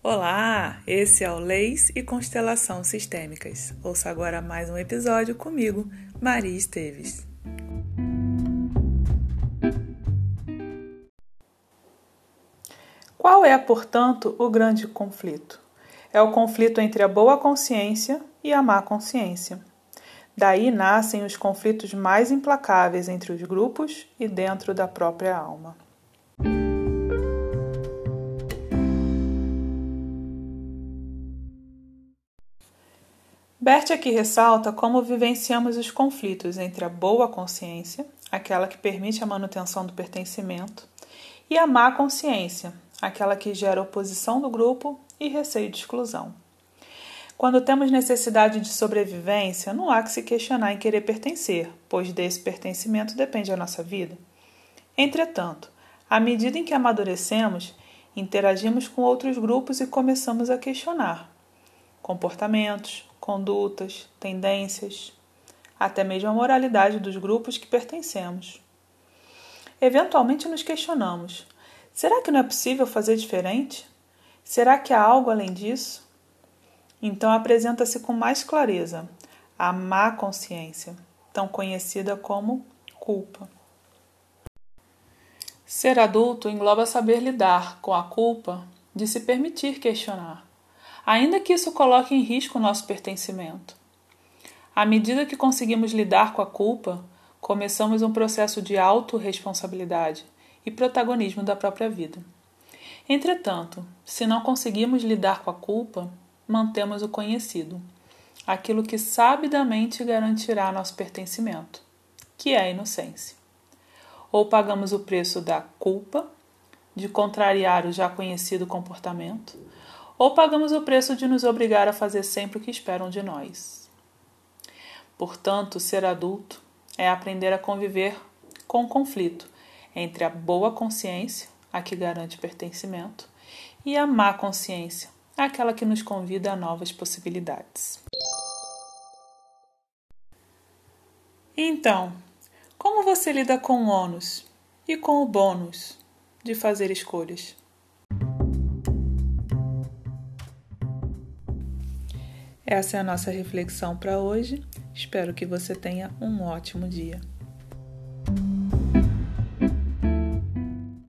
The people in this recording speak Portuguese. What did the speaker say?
Olá, esse é o Leis e Constelação Sistêmicas. Ouça agora mais um episódio comigo, Maria Esteves. Qual é, portanto, o grande conflito? É o conflito entre a boa consciência e a má consciência. Daí nascem os conflitos mais implacáveis entre os grupos e dentro da própria alma. Bert aqui ressalta como vivenciamos os conflitos entre a boa consciência, aquela que permite a manutenção do pertencimento, e a má consciência, aquela que gera oposição do grupo e receio de exclusão. Quando temos necessidade de sobrevivência, não há que se questionar em querer pertencer, pois desse pertencimento depende a nossa vida. Entretanto, à medida em que amadurecemos, interagimos com outros grupos e começamos a questionar comportamentos, condutas, tendências, até mesmo a moralidade dos grupos que pertencemos. Eventualmente nos questionamos: será que não é possível fazer diferente? Será que há algo além disso? Então apresenta-se com mais clareza a má consciência, tão conhecida como culpa. Ser adulto engloba saber lidar com a culpa de se permitir questionar ainda que isso coloque em risco o nosso pertencimento. À medida que conseguimos lidar com a culpa, começamos um processo de autorresponsabilidade e protagonismo da própria vida. Entretanto, se não conseguimos lidar com a culpa, mantemos o conhecido, aquilo que sabidamente garantirá nosso pertencimento, que é a inocência. Ou pagamos o preço da culpa, de contrariar o já conhecido comportamento, ou pagamos o preço de nos obrigar a fazer sempre o que esperam de nós. Portanto, ser adulto é aprender a conviver com o conflito entre a boa consciência, a que garante pertencimento, e a má consciência, aquela que nos convida a novas possibilidades. Então, como você lida com o ônus e com o bônus de fazer escolhas? Essa é a nossa reflexão para hoje. Espero que você tenha um ótimo dia.